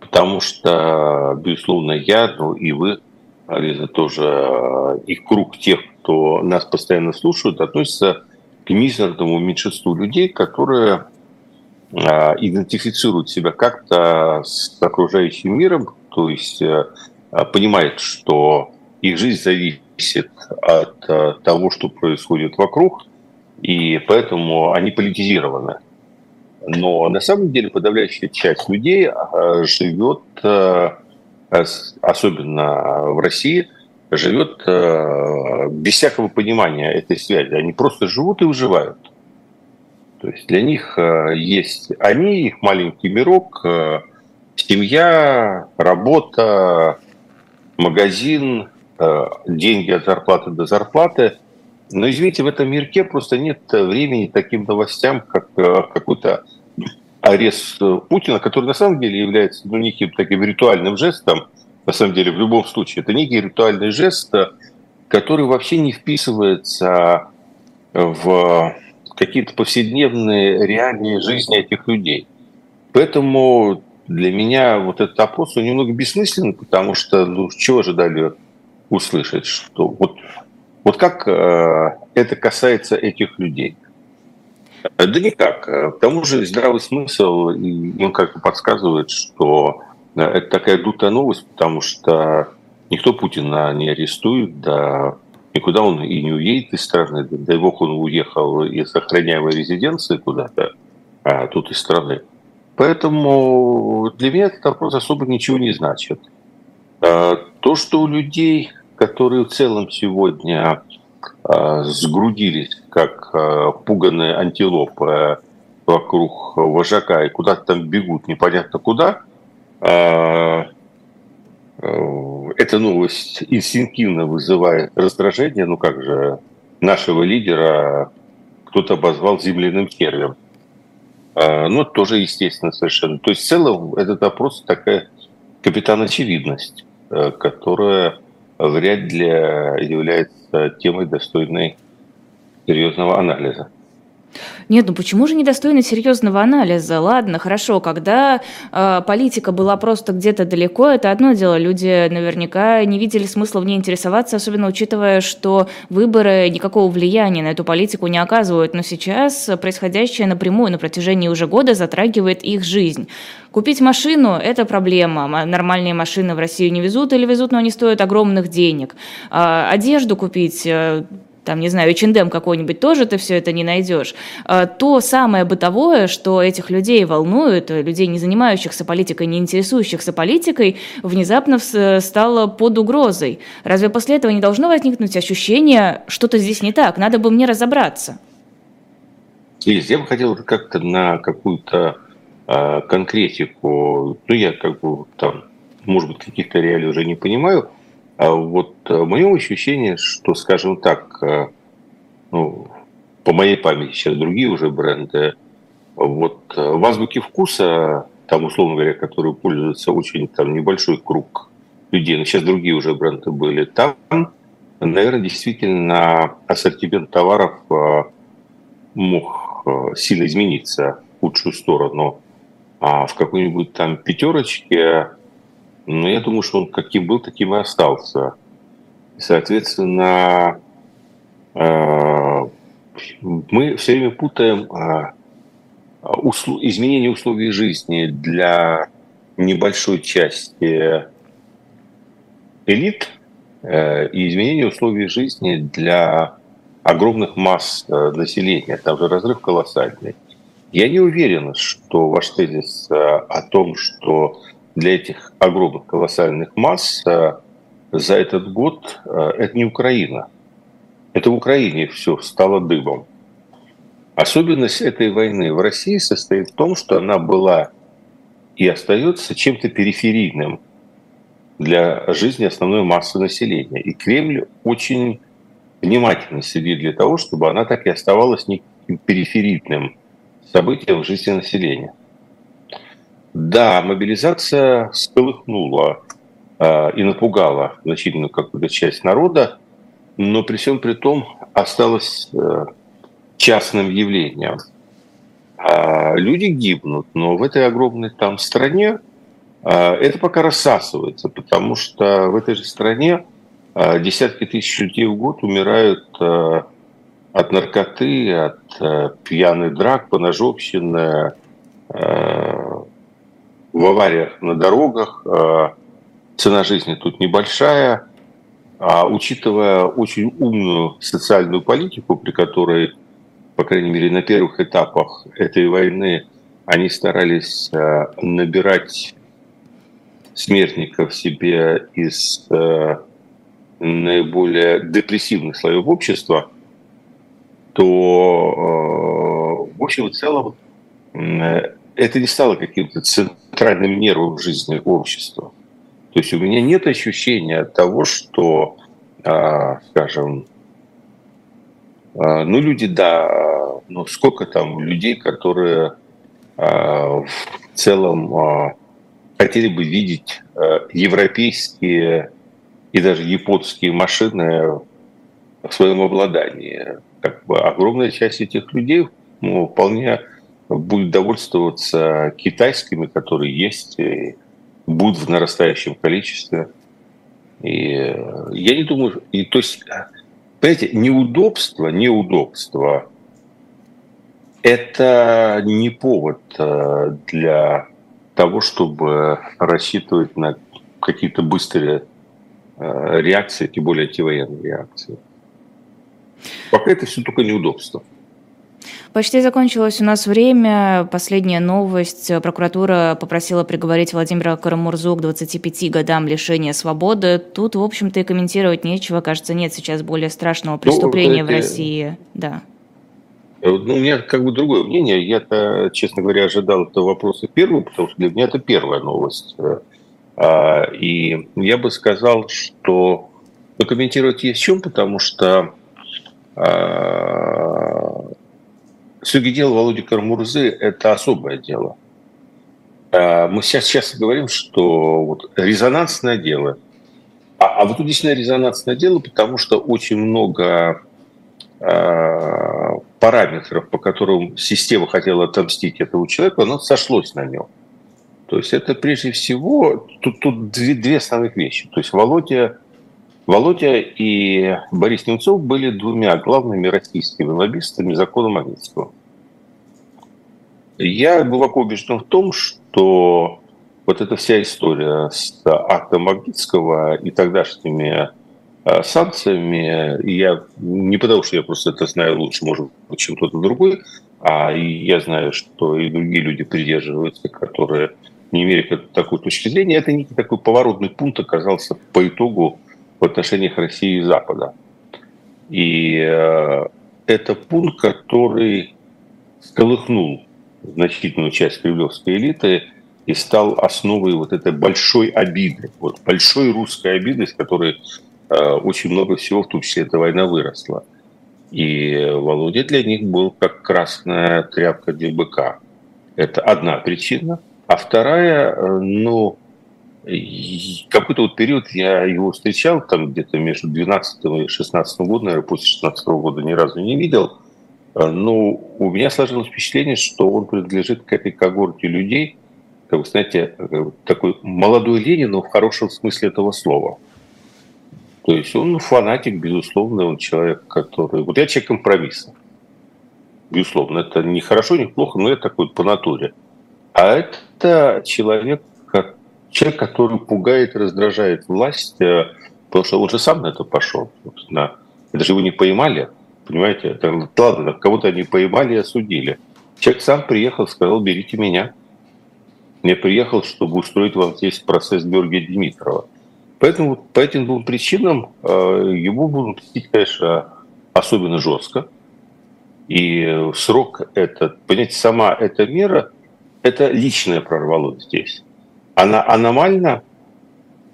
потому что, безусловно, я, ну и вы, Лиза, тоже, и круг тех, кто нас постоянно слушают, относится к мизерному меньшинству людей, которые а, идентифицируют себя как-то с окружающим миром, то есть э, понимают, что их жизнь зависит от э, того, что происходит вокруг, и поэтому они политизированы. Но на самом деле подавляющая часть людей э, живет, особенно в России, живет без всякого понимания этой связи. Они просто живут и выживают. То есть для них э, есть они, их маленький мирок, э, семья, работа, магазин, э, деньги от зарплаты до зарплаты. Но, извините, в этом мирке просто нет времени таким новостям, как какой-то арест Путина, который на самом деле является ну, неким таким ритуальным жестом, на самом деле в любом случае, это некий ритуальный жест, который вообще не вписывается в какие-то повседневные реалии жизни этих людей. Поэтому для меня вот этот опрос он немного бессмысленный, потому что ну, чего ожидали услышать, что вот, вот как э, это касается этих людей? Да никак. К тому же здравый смысл, он как-то подсказывает, что э, это такая дутая новость, потому что никто Путина не арестует, да Никуда он и не уедет из страны. Дай бог, он уехал из охраняемой резиденции куда-то, а тут из страны. Поэтому для меня этот вопрос особо ничего не значит. А, то, что у людей, которые в целом сегодня а, сгрудились, как а, пуганые антилопы вокруг вожака и куда-то там бегут непонятно куда, эта новость инстинктивно вызывает раздражение. Ну как же, нашего лидера кто-то обозвал земляным червем. А, ну, тоже естественно совершенно. То есть в целом этот вопрос такая капитан очевидность, э, которая вряд ли является темой достойной серьезного анализа. Нет, ну почему же недостойно серьезного анализа? Ладно, хорошо, когда э, политика была просто где-то далеко, это одно дело. Люди наверняка не видели смысла в ней интересоваться, особенно учитывая, что выборы никакого влияния на эту политику не оказывают. Но сейчас происходящее напрямую на протяжении уже года затрагивает их жизнь. Купить машину – это проблема. Нормальные машины в Россию не везут или везут, но они стоят огромных денег. Э, одежду купить э, там, не знаю, H&M какой-нибудь, тоже ты все это не найдешь. А, то самое бытовое, что этих людей волнует, людей, не занимающихся политикой, не интересующихся политикой, внезапно стало под угрозой. Разве после этого не должно возникнуть ощущение, что-то здесь не так, надо бы мне разобраться? Лиз, я бы хотел как-то на какую-то э, конкретику, ну, я как бы там, может быть, каких-то реалий уже не понимаю, а вот э, мое ощущение, что, скажем так, э, ну, по моей памяти сейчас другие уже бренды, вот э, в азбуке вкуса, там, условно говоря, которые пользуются очень там небольшой круг людей, но сейчас другие уже бренды были, там, наверное, действительно ассортимент товаров мог сильно измениться в худшую сторону. А в какой-нибудь там пятерочке, ну, я думаю, что он каким был, таким и остался. Соответственно, э, мы все время путаем э, изменение условий жизни для небольшой части элит и изменение условий жизни для огромных масс э, населения, там же разрыв колоссальный. Я не уверен, что ваш тезис э, о том, что для этих огромных колоссальных масс э, за этот год это не Украина. Это в Украине все стало дыбом. Особенность этой войны в России состоит в том, что она была и остается чем-то периферийным для жизни основной массы населения. И Кремль очень внимательно следит для того, чтобы она так и оставалась неким периферийным событием в жизни населения. Да, мобилизация сколыхнула э, и напугала значительную какую-то часть народа, но при всем при том осталась э, частным явлением. А люди гибнут, но в этой огромной там стране э, это пока рассасывается, потому что в этой же стране а десятки тысяч людей в год умирают э, от наркоты, от э, пьяных драк, поножовщины, э, в авариях на дорогах. Цена жизни тут небольшая, а учитывая очень умную социальную политику, при которой, по крайней мере, на первых этапах этой войны они старались набирать смертников себе из наиболее депрессивных слоев общества, то, э, в общем и целом, это не стало каким-то центральным нервом жизни общества. То есть у меня нет ощущения того, что, э, скажем, э, ну люди, да, но сколько там людей, которые в целом хотели бы видеть европейские и даже японские машины в своем обладании. Как бы огромная часть этих людей ну, вполне будет довольствоваться китайскими, которые есть, и будут в нарастающем количестве. И я не думаю, и то есть, понимаете, неудобство, неудобство – это не повод э, для того, чтобы рассчитывать на какие-то быстрые Э, реакции, тем более антивоенные реакции. Пока это все только неудобство. Почти закончилось у нас время. Последняя новость. Прокуратура попросила приговорить Владимира Карамурзу к 25 годам лишения свободы. Тут, в общем-то, и комментировать нечего. Кажется, нет сейчас более страшного ну, преступления ну, это... в России. Да. Э, ну, у меня как бы другое мнение. Я-то, честно говоря, ожидал этого вопроса первым, потому что для меня это первая новость э, а, и я бы сказал, что комментировать есть в чем, потому что дело Володи Кармурзы – это особое дело. А, мы сейчас часто говорим, что вот резонансное дело. А, а вот тут резонансное дело, потому что очень много параметров, по которым система хотела отомстить этому человеку, оно сошлось на нем. То есть это прежде всего, тут, тут две, две основных вещи. То есть Володя, Володя и Борис Немцов были двумя главными российскими лоббистами закона Магнитского. Я глубоко убежден в том, что вот эта вся история с актом Магнитского и тогдашними а, санкциями. Я не потому, что я просто это знаю лучше, может быть, чем кто-то другой, а я знаю, что и другие люди придерживаются, которые не имеют такой точки зрения. Это некий такой поворотный пункт оказался по итогу в отношениях России и Запада. И э, это пункт, который сколыхнул значительную часть кремлевской элиты и стал основой вот этой большой обиды, вот большой русской обиды, с которой э, очень много всего, в том числе эта война, выросла. И Володя для них был как красная тряпка для быка. Это одна причина. А вторая, э, ну, какой-то вот период я его встречал, там где-то между 12 и 16 годом, наверное, после 16 года ни разу не видел. Э, но ну, у меня сложилось впечатление, что он принадлежит к этой когорте людей, как вы знаете, э, такой молодой Ленин, но в хорошем смысле этого слова. То есть он фанатик, безусловно, он человек, который... Вот я человек компромисса. Безусловно, это не хорошо, не плохо, но я такой по натуре. А это человек, человек, который пугает, раздражает власть, э, потому что он же сам на это пошел. Собственно. Это же его не поймали, понимаете? Это, ладно, кого-то они поймали и осудили. Человек сам приехал, сказал, берите меня. Я приехал, чтобы устроить вам здесь процесс Георгия Димитрова. Поэтому по этим двум причинам э, его будут мстить, конечно, особенно жестко. И срок этот, понимаете, сама эта мера, это личное прорвало здесь она аномальна,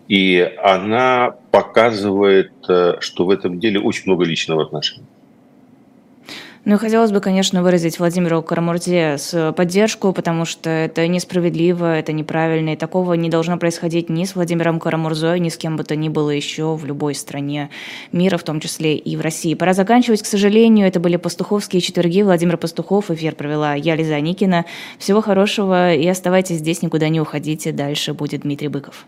и она показывает, э, что в этом деле очень много личного отношения. Ну и хотелось бы, конечно, выразить Владимиру Карамурзе с поддержку, потому что это несправедливо, это неправильно, и такого не должно происходить ни с Владимиром Карамурзой, ни с кем бы то ни было еще в любой стране мира, в том числе и в России. Пора заканчивать, к сожалению. Это были «Пастуховские четверги». Владимир Пастухов. Эфир провела я, Лиза Никина. Всего хорошего и оставайтесь здесь, никуда не уходите. Дальше будет Дмитрий Быков.